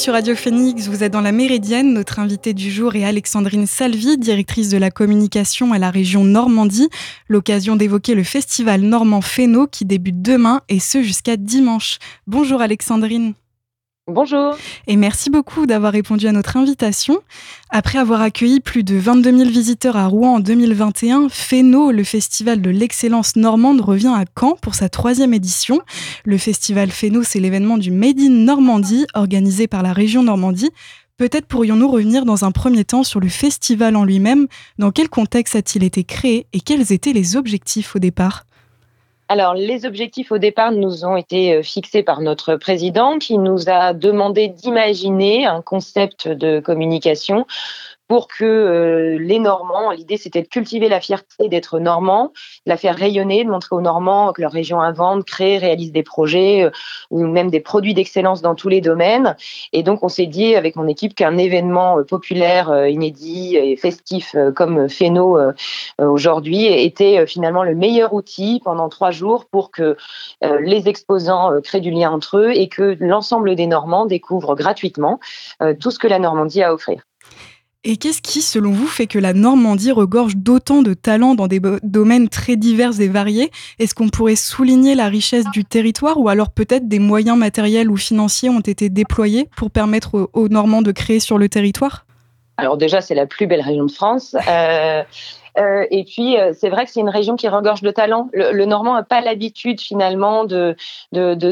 Sur Radio Phoenix, vous êtes dans la Méridienne. Notre invitée du jour est Alexandrine Salvi, directrice de la communication à la région Normandie. L'occasion d'évoquer le festival Normand Féno qui débute demain et ce jusqu'à dimanche. Bonjour Alexandrine. Bonjour. Et merci beaucoup d'avoir répondu à notre invitation. Après avoir accueilli plus de 22 000 visiteurs à Rouen en 2021, FENO, le festival de l'excellence normande, revient à Caen pour sa troisième édition. Le festival FENO, c'est l'événement du Made in Normandie, organisé par la région Normandie. Peut-être pourrions-nous revenir dans un premier temps sur le festival en lui-même. Dans quel contexte a-t-il été créé et quels étaient les objectifs au départ? Alors, les objectifs au départ nous ont été euh, fixés par notre président qui nous a demandé d'imaginer un concept de communication pour que euh, les Normands, l'idée c'était de cultiver la fierté d'être Normands, de la faire rayonner, de montrer aux Normands que leur région invente, crée, réalise des projets euh, ou même des produits d'excellence dans tous les domaines. Et donc on s'est dit avec mon équipe qu'un événement euh, populaire, inédit et festif comme Féno aujourd'hui était finalement le meilleur outil pendant trois jours pour que les exposants créent du lien entre eux et que l'ensemble des Normands découvrent gratuitement tout ce que la Normandie a à offrir. Et qu'est-ce qui, selon vous, fait que la Normandie regorge d'autant de talents dans des domaines très divers et variés? Est-ce qu'on pourrait souligner la richesse du territoire ou alors peut-être des moyens matériels ou financiers ont été déployés pour permettre aux Normands de créer sur le territoire? Alors déjà, c'est la plus belle région de France. Euh, euh, et puis, euh, c'est vrai que c'est une région qui regorge de talent. Le, Normand n'a pas l'habitude finalement de,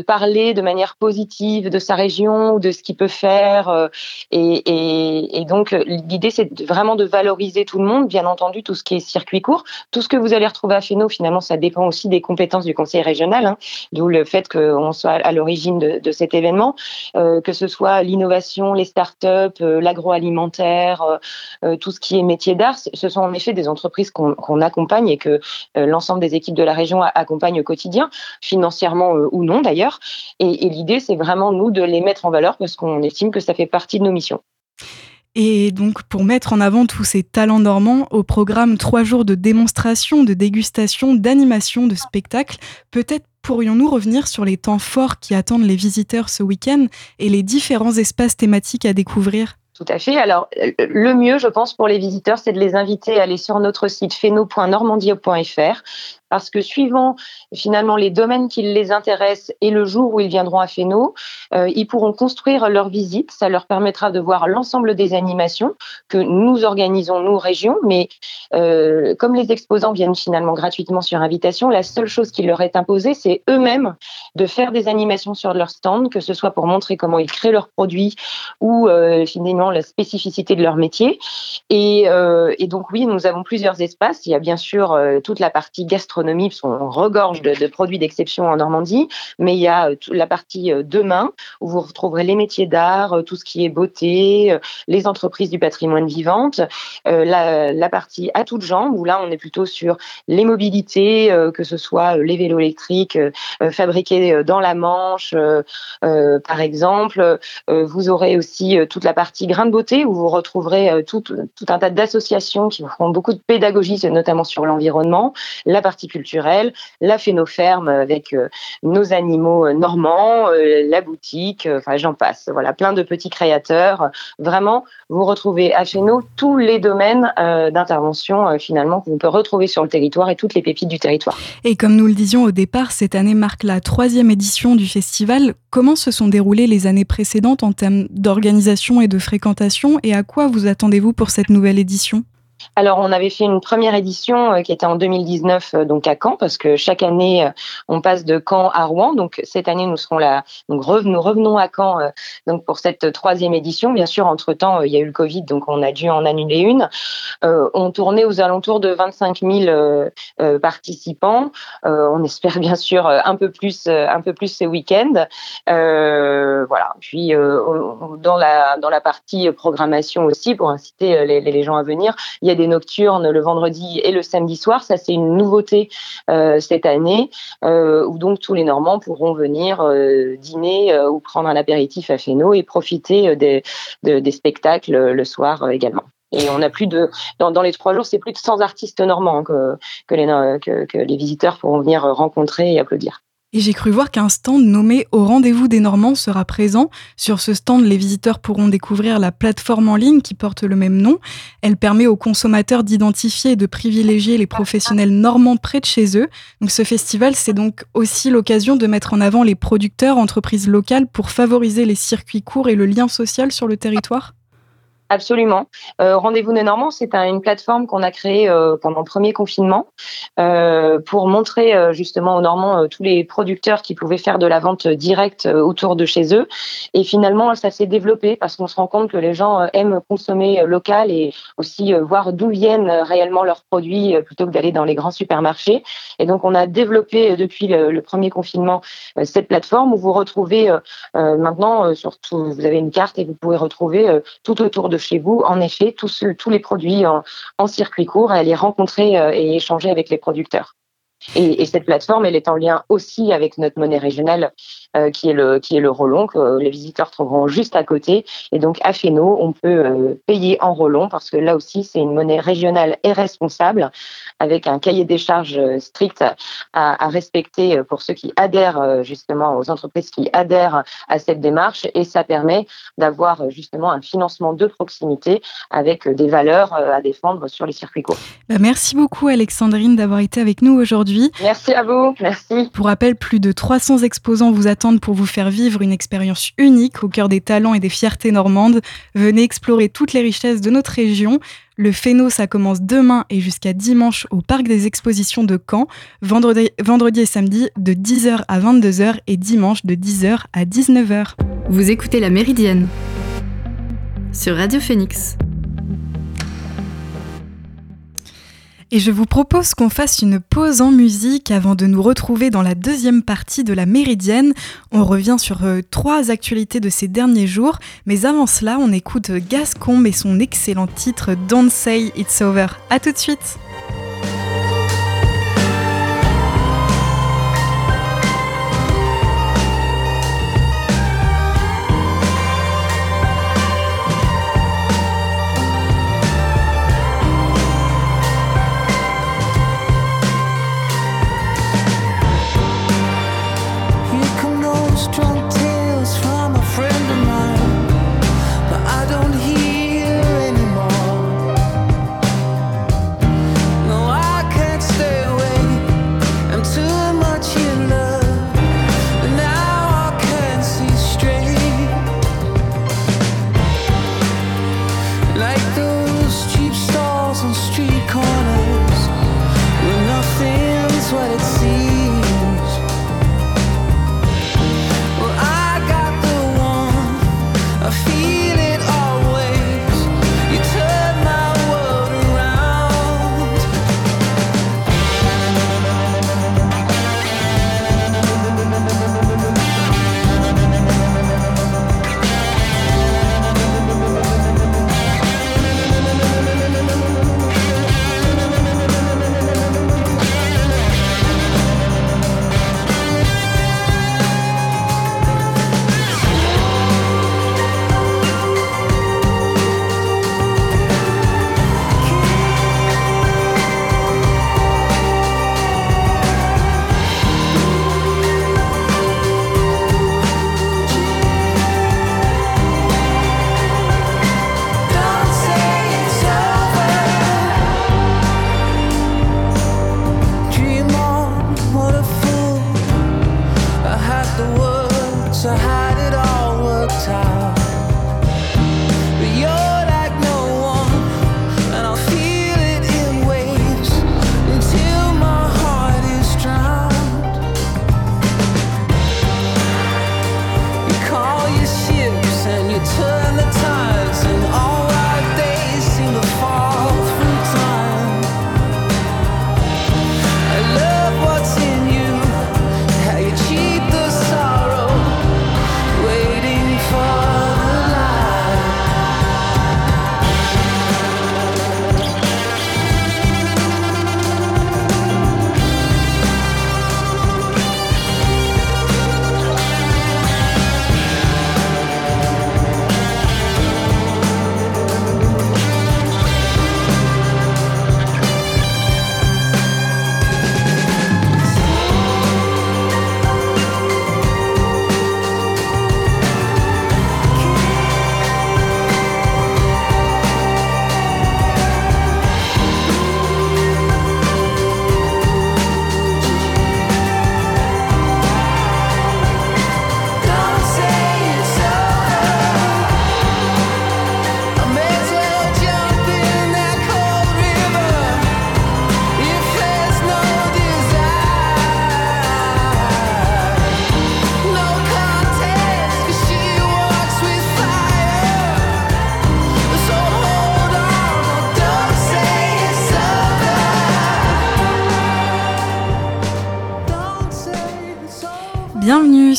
parler de manière positive de sa région de ce qu'il peut faire. Euh, et, donc, l'idée, c'est vraiment de valoriser tout le monde, bien entendu, tout ce qui est circuit court. Tout ce que vous allez retrouver à Féno, finalement, ça dépend aussi des compétences du conseil régional, hein, d'où le fait qu'on soit à l'origine de, cet événement, euh, que ce soit l'innovation, les start-up, l'agroalimentaire, tout ce qui est métier d'art. Ce sont en effet des entreprises qu'on accompagne et que euh, l'ensemble des équipes de la région accompagnent au quotidien, financièrement euh, ou non d'ailleurs. Et, l'idée, c'est vraiment nous de les mettre en valeur parce qu'on estime que ça fait partie de nos missions. Et donc, pour mettre en avant tous ces talents normands, au programme trois jours de démonstration, de dégustation, d'animation, de spectacle, peut-être pourrions-nous revenir sur les temps forts qui attendent les visiteurs ce week-end et les différents espaces thématiques à découvrir? Tout à fait. Alors, le mieux, je pense, pour les visiteurs, c'est de les inviter à aller sur notre site pheno.normandie.fr parce que suivant finalement les domaines qui les intéressent et le jour où ils viendront à Féno, euh, ils pourront construire leur visite. Ça leur permettra de voir l'ensemble des animations que nous organisons, nous, régions. Mais euh, comme les exposants viennent finalement gratuitement sur invitation, la seule chose qui leur est imposée, c'est eux-mêmes de faire des animations sur leur stand, que ce soit pour montrer comment ils créent leurs produits ou euh, finalement la spécificité de leur métier. Et, et, donc oui, nous avons plusieurs espaces. Il y a bien sûr toute la partie gastronomie gastronomie, parce qu'on regorge de, produits d'exception en Normandie, mais il y a euh, la partie euh, demain où vous retrouverez les métiers d'art, euh, tout ce qui est beauté, les entreprises du patrimoine vivante, la, partie à toutes jambes où là on est plutôt sur les mobilités, que ce soit les vélos électriques fabriqués dans la Manche, par exemple. vous aurez aussi toute la partie grain de beauté où vous retrouverez tout, tout un tas d'associations qui font beaucoup de pédagogie, notamment sur l'environnement, la partie culturelle, la phénoferme avec euh, nos animaux euh, normands, euh, la boutique, enfin j'en passe. Voilà, plein de petits créateurs. Vraiment, vous retrouvez à Phéno tous les domaines d'intervention finalement vous pouvez retrouver sur le territoire et toutes les pépites du territoire. Et comme nous le disions au départ, cette année marque la troisième édition du festival. Comment se sont déroulées les années précédentes en termes d'organisation et de fréquentation? Et à quoi vous attendez-vous pour cette nouvelle édition? Alors, on avait fait une première édition euh, qui était en 2019, euh, donc à Caen, parce que chaque année, euh, on passe de Caen à Rouen. Donc, cette année, nous serons là. Donc, nous revenons à Caen donc pour cette troisième édition. Bien sûr, entre-temps, il y a eu le Covid, donc on a dû en annuler une. on tournait aux alentours de 25 000 participants. on espère bien sûr un peu plus, un peu plus ce week-end. voilà. Puis, dans, la, dans la partie programmation aussi, pour inciter les, les gens à venir, il y a des nocturnes le vendredi et le samedi soir. Ça, c'est une nouveauté euh, cette année, euh, où donc tous les Normands pourront venir euh, dîner ou prendre un apéritif à Féno et profiter des, des spectacles le soir également. Et on a plus de dans, les trois jours, c'est plus de 100 artistes normands que que les que les visiteurs pourront venir rencontrer et applaudir. Et j'ai cru voir qu'un stand nommé Au rendez-vous des Normands sera présent. Sur ce stand, les visiteurs pourront découvrir la plateforme en ligne qui porte le même nom. Elle permet aux consommateurs d'identifier et de privilégier les professionnels normands près de chez eux. Donc ce festival, c'est donc aussi l'occasion de mettre en avant les producteurs, entreprises locales pour favoriser les circuits courts et le lien social sur le territoire. Absolument. Euh, Rendez-vous de Normand, c'est une plateforme qu'on a créée euh, pendant le premier confinement euh, pour montrer justement aux Normands tous les producteurs qui pouvaient faire de la vente directe autour de chez eux. Et finalement, ça s'est développé parce qu'on se rend compte que les gens aiment consommer local et aussi voir d'où viennent réellement leurs produits plutôt que d'aller dans les grands supermarchés. Et donc, on a développé depuis le, le premier confinement cette plateforme où vous retrouvez maintenant, surtout, vous avez une carte et vous pouvez retrouver tout autour de chez vous, en effet, tous, les produits en, circuit court et aller rencontrer euh, et échanger avec les producteurs. Et, et, cette plateforme, elle est en lien aussi avec notre monnaie régionale qui est le qui est le Rollon que les visiteurs trouveront juste à côté. Et donc à Féno, on peut euh, payer en Rollon parce que là aussi c'est une monnaie régionale et responsable avec un cahier des charges euh, strict à, à respecter pour ceux qui adhèrent justement aux entreprises qui adhèrent à cette démarche et ça permet d'avoir justement un financement de proximité avec des valeurs à défendre sur les circuits courts. Bah, merci beaucoup Alexandrine d'avoir été avec nous aujourd'hui. Merci à vous, merci. Pour rappel, plus de 300 exposants vous attendent pour vous faire vivre une expérience unique au cœur des talents et des fiertés normandes. Venez explorer toutes les richesses de notre région. Le Féno, ça commence demain et jusqu'à dimanche au Parc des Expositions de Caen, vendredi, vendredi et samedi de 10h à 22h et dimanche de 10h à 19h. Vous écoutez La Méridienne sur Radio Phoenix. Et je vous propose qu'on fasse une pause en musique avant de nous retrouver dans la deuxième partie de la Méridienne. On revient sur euh, trois actualités de ces derniers jours, mais avant cela, on écoute Gascombe et son excellent titre Don't Say It's Over. A tout de suite! the woods are hiding.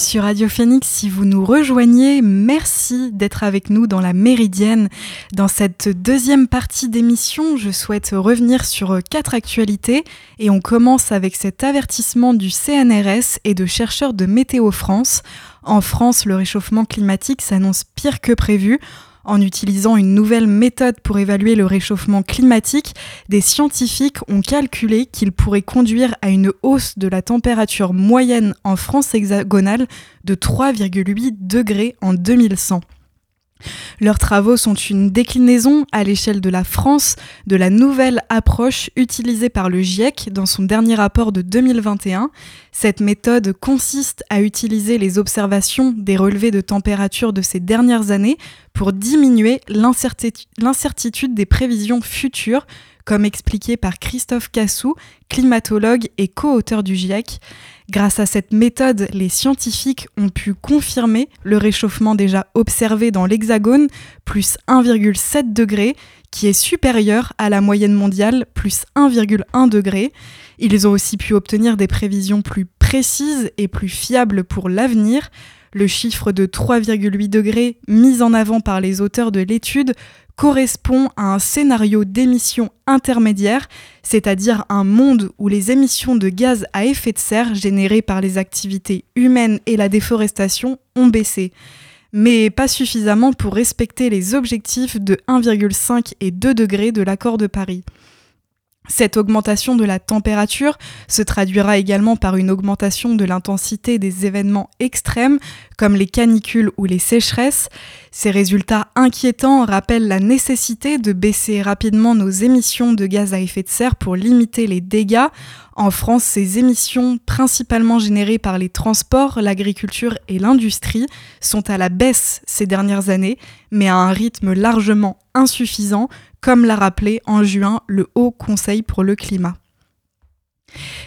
Sur Radio Phoenix. Si vous nous rejoignez, merci d'être avec nous dans la Méridienne. Dans cette deuxième partie d'émission, je souhaite revenir sur quatre actualités et on commence avec cet avertissement du CNRS et de chercheurs de Météo France. En France, le réchauffement climatique s'annonce pire que prévu. En utilisant une nouvelle méthode pour évaluer le réchauffement climatique, des scientifiques ont calculé qu'il pourrait conduire à une hausse de la température moyenne en France hexagonale de 3,8 degrés en 2100. Leurs travaux sont une déclinaison à l'échelle de la France de la nouvelle approche utilisée par le GIEC dans son dernier rapport de 2021. Cette méthode consiste à utiliser les observations des relevés de température de ces dernières années pour diminuer l'incertitude des prévisions futures, comme expliqué par Christophe Cassou, climatologue et co-auteur du GIEC. Grâce à cette méthode, les scientifiques ont pu confirmer le réchauffement déjà observé dans l'Hexagone, plus 1,7 degré, qui est supérieur à la moyenne mondiale, plus 1,1 degré. Ils ont aussi pu obtenir des prévisions plus précises et plus fiables pour l'avenir. Le chiffre de 3,8 degrés mis en avant par les auteurs de l'étude correspond à un scénario d'émission intermédiaire, c'est-à-dire un monde où les émissions de gaz à effet de serre générées par les activités humaines et la déforestation ont baissé, mais pas suffisamment pour respecter les objectifs de 1,5 et 2 degrés de l'accord de Paris. Cette augmentation de la température se traduira également par une augmentation de l'intensité des événements extrêmes comme les canicules ou les sécheresses. Ces résultats inquiétants rappellent la nécessité de baisser rapidement nos émissions de gaz à effet de serre pour limiter les dégâts. En France, ces émissions, principalement générées par les transports, l'agriculture et l'industrie, sont à la baisse ces dernières années, mais à un rythme largement insuffisant comme l'a rappelé en juin le Haut Conseil pour le climat.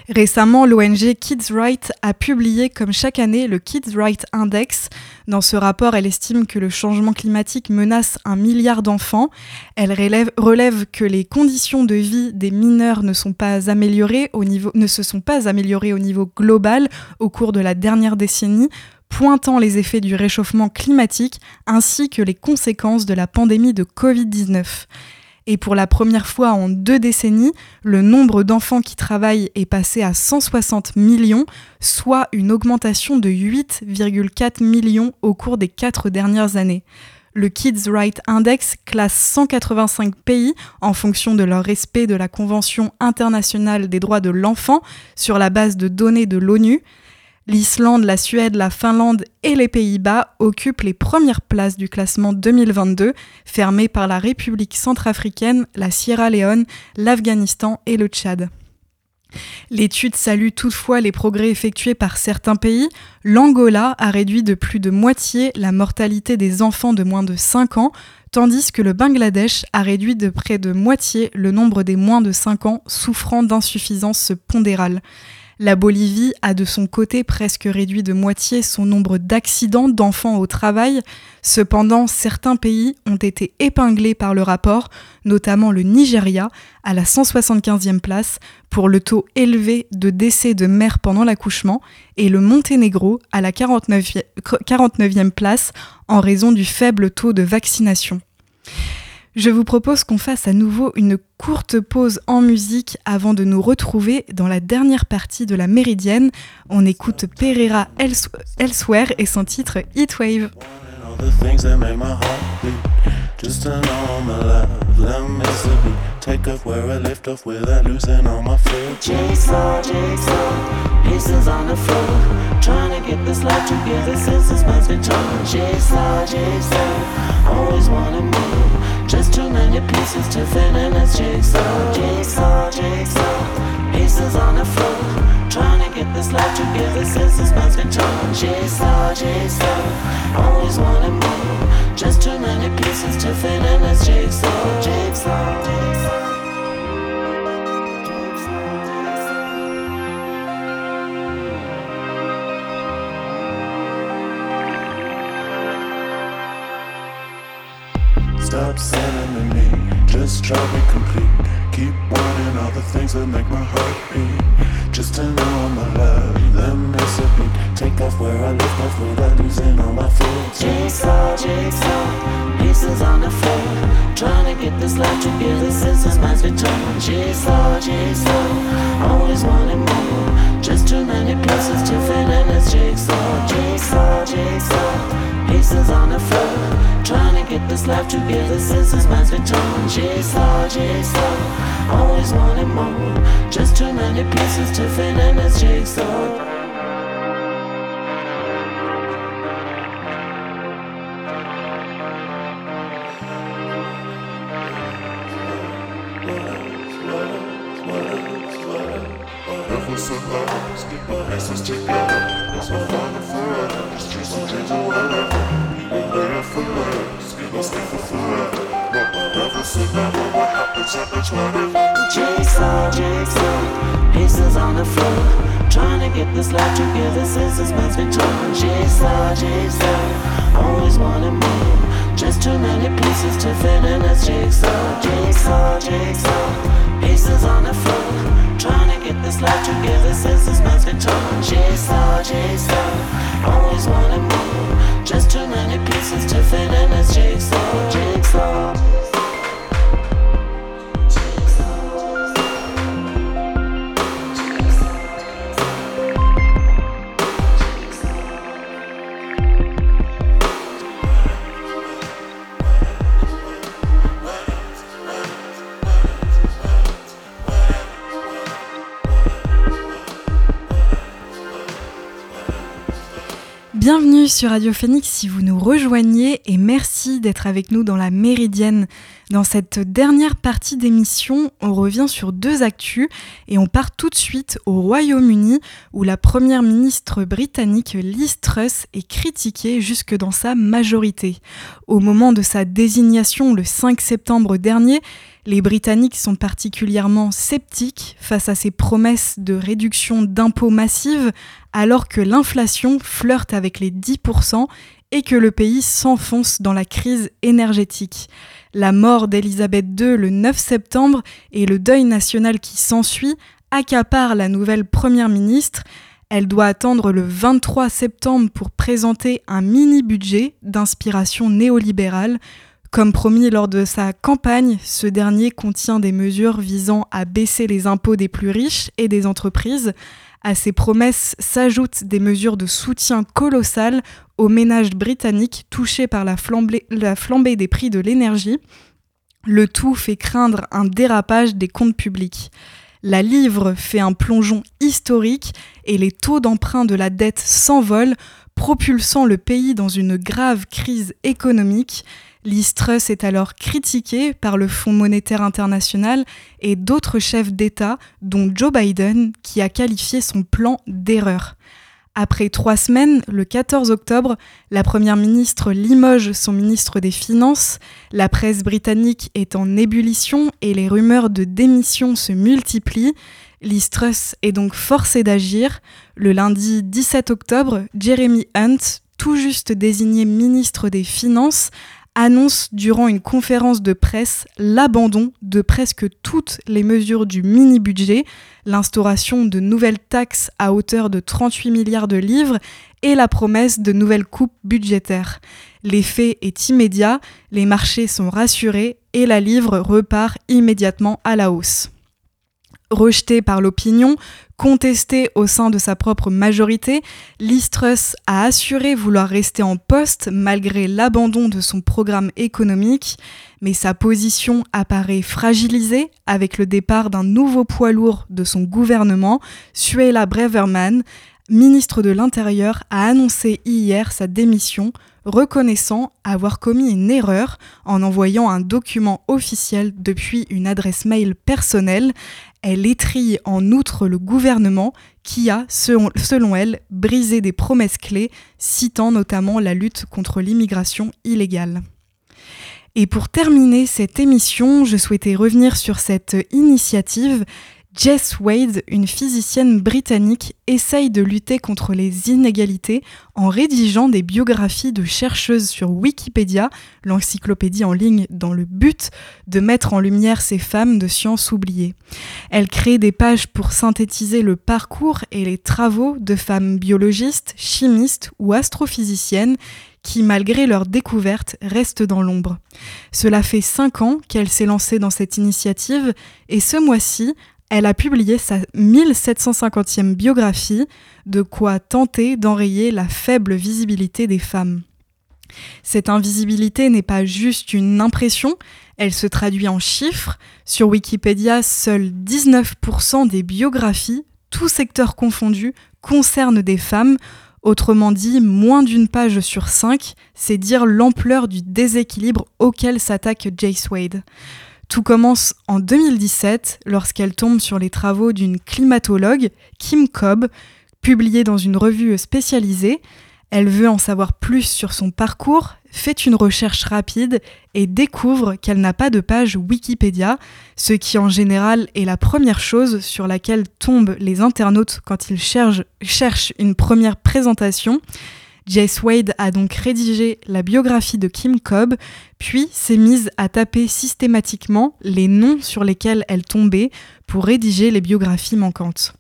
Récemment, l'ONG Kids Right a publié comme chaque année le Kids Right Index. Dans ce rapport, elle estime que le changement climatique menace un milliard d'enfants. Elle relève, que les conditions de vie des mineurs ne, se sont pas améliorées au niveau global au cours de la dernière décennie, pointant les effets du réchauffement climatique ainsi que les conséquences de la pandémie de Covid-19. Et pour la première fois en deux décennies, le nombre d'enfants qui travaillent est passé à 160 millions, soit une augmentation de 8,4 millions au cours des quatre dernières années. Le Kids Right Index classe 185 pays en fonction de leur respect de la Convention internationale des droits de l'enfant sur la base de données de l'ONU. L'Islande, la Suède, la Finlande et les Pays-Bas occupent les premières places du classement 2022, fermé par la République centrafricaine, la Sierra Leone, l'Afghanistan et le Tchad. L'étude salue toutefois les progrès effectués par certains pays. L'Angola a réduit de plus de moitié la mortalité des enfants de moins de 5 ans, tandis que le Bangladesh a réduit de près de moitié le nombre des moins de 5 ans souffrant d'insuffisance pondérale. La Bolivie a de son côté presque réduit de moitié son nombre d'accidents d'enfants au travail. Cependant, certains pays ont été épinglés par le rapport, notamment le Nigeria, à la 175e place, pour le taux élevé de décès de mères pendant l'accouchement, et le Monténégro à la 49e place en raison du faible taux de vaccination. Je vous propose qu'on fasse à nouveau une courte pause en musique avant de nous retrouver dans la dernière partie de la Méridienne. On écoute Pereira Elsewhere et son titre Heatwave. Just too many pieces to fit in this jigsaw. Jigsaw, jigsaw, pieces on the floor. Trying to get this life together since this man's torn. Jigsaw, jigsaw, always wanna move. Just too many pieces to fit in this jigsaw, jigsaw. Stop sending me, just try to complete Keep wanting all the things that make my heart beat. Just to know I'm alive, let me miss a beat. Take off where I left off without losing all my feelings. Jigsaw, jigsaw, pieces on the floor. Trying to get this life together since this mind's been torn. Jigsaw, jigsaw, always wanting more. Just too many pieces to fit in this jigsaw. Jigsaw, jigsaw, pieces on the floor. Trying to get this life together since this mind's been torn. Jigsaw, jigsaw, always wanting more. Just too many pieces to fit in this jigsaw. Get this life together since this man's been torn. Jigsaw, jigsaw, always wanting more. Just too many pieces to fit in this jigsaw. Jigsaw, jigsaw, pieces on the floor. Trying to get this life together since this man's been. Jigsaw, jigsaw, sur Radio Phoenix si vous nous rejoignez et merci d'être avec nous dans la Méridienne. Dans cette dernière partie d'émission, on revient sur deux actus et on part tout de suite au Royaume-Uni où la première ministre britannique Liz Truss est critiquée jusque dans sa majorité. Au moment de sa désignation le 5 septembre dernier, les Britanniques sont particulièrement sceptiques face à ces promesses de réduction d'impôts massives alors que l'inflation flirte avec les 10% et que le pays s'enfonce dans la crise énergétique. La mort d'Elisabeth II le 9 septembre et le deuil national qui s'ensuit accaparent la nouvelle Première ministre. Elle doit attendre le 23 septembre pour présenter un mini-budget d'inspiration néolibérale. Comme promis lors de sa campagne, ce dernier contient des mesures visant à baisser les impôts des plus riches et des entreprises. À ces promesses s'ajoutent des mesures de soutien colossales aux ménages britanniques touchés par la flambée, la flambée des prix de l'énergie. Le tout fait craindre un dérapage des comptes publics. La livre fait un plongeon historique et les taux d'emprunt de la dette s'envolent, propulsant le pays dans une grave crise économique. Liz Truss est alors critiquée par le Fonds monétaire international et d'autres chefs d'État, dont Joe Biden, qui a qualifié son plan d'erreur. Après trois semaines, le 14 octobre, la Première ministre limoge son ministre des Finances, la presse britannique est en ébullition et les rumeurs de démission se multiplient. Liz Truss est donc forcée d'agir. Le lundi 17 octobre, Jeremy Hunt, tout juste désigné ministre des Finances, annonce durant une conférence de presse l'abandon de presque toutes les mesures du mini-budget, l'instauration de nouvelles taxes à hauteur de 38 milliards de livres et la promesse de nouvelles coupes budgétaires. L'effet est immédiat, les marchés sont rassurés et la livre repart immédiatement à la hausse. Rejeté par l'opinion, contesté au sein de sa propre majorité, Liz Truss a assuré vouloir rester en poste malgré l'abandon de son programme économique, mais sa position apparaît fragilisée avec le départ d'un nouveau poids lourd de son gouvernement, Suella Braverman, ministre de l'Intérieur, a annoncé hier sa démission, reconnaissant avoir commis une erreur en envoyant un document officiel depuis une adresse mail personnelle. Elle étrille en outre le gouvernement qui a, selon, elle, brisé des promesses clés, citant notamment la lutte contre l'immigration illégale. Et pour terminer cette émission, je souhaitais revenir sur cette initiative Jess Wade, une physicienne britannique, essaye de lutter contre les inégalités en rédigeant des biographies de chercheuses sur Wikipédia, l'encyclopédie en ligne, dans le but de mettre en lumière ces femmes de sciences oubliées. Elle crée des pages pour synthétiser le parcours et les travaux de femmes biologistes, chimistes ou astrophysiciennes qui, malgré leur découverte, restent dans l'ombre. Cela fait cinq ans qu'elle s'est lancée dans cette initiative et ce mois-ci, elle a publié sa 1750e biographie, de quoi tenter d'enrayer la faible visibilité des femmes. Cette invisibilité n'est pas juste une impression, elle se traduit en chiffres. Sur Wikipédia, seuls 19% des biographies, tous secteurs confondus, concernent des femmes. Autrement dit, moins d'une page sur cinq, c'est dire l'ampleur du déséquilibre auquel s'attaque Jace Wade. Tout commence en 2017 lorsqu'elle tombe sur les travaux d'une climatologue, Kim Cobb, publiée dans une revue spécialisée. Elle veut en savoir plus sur son parcours, fait une recherche rapide et découvre qu'elle n'a pas de page Wikipédia, ce qui en général est la première chose sur laquelle tombent les internautes quand ils cherchent, cherchent une première présentation. Jess Wade a donc rédigé la biographie de Kim Cobb, puis s'est mise à taper systématiquement les noms sur lesquels elle tombait pour rédiger les biographies manquantes.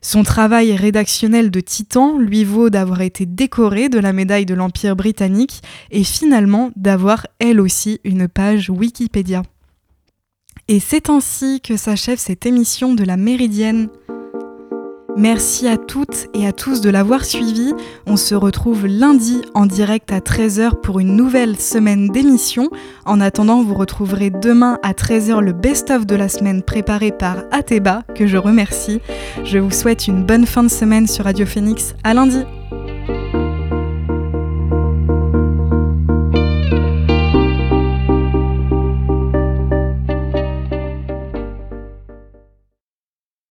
Son travail rédactionnel de titan lui vaut d'avoir été décorée de la médaille de l'Empire britannique et finalement d'avoir elle aussi une page Wikipédia. Et c'est ainsi que s'achève cette émission de la Méridienne. Merci à toutes et à tous de l'avoir suivi. On se retrouve lundi en direct à 13h pour une nouvelle semaine d'émission. En attendant, vous retrouverez demain à 13h le best-of de la semaine préparé par Ateba, que je remercie. Je vous souhaite une bonne fin de semaine sur Radio Phoenix. À lundi!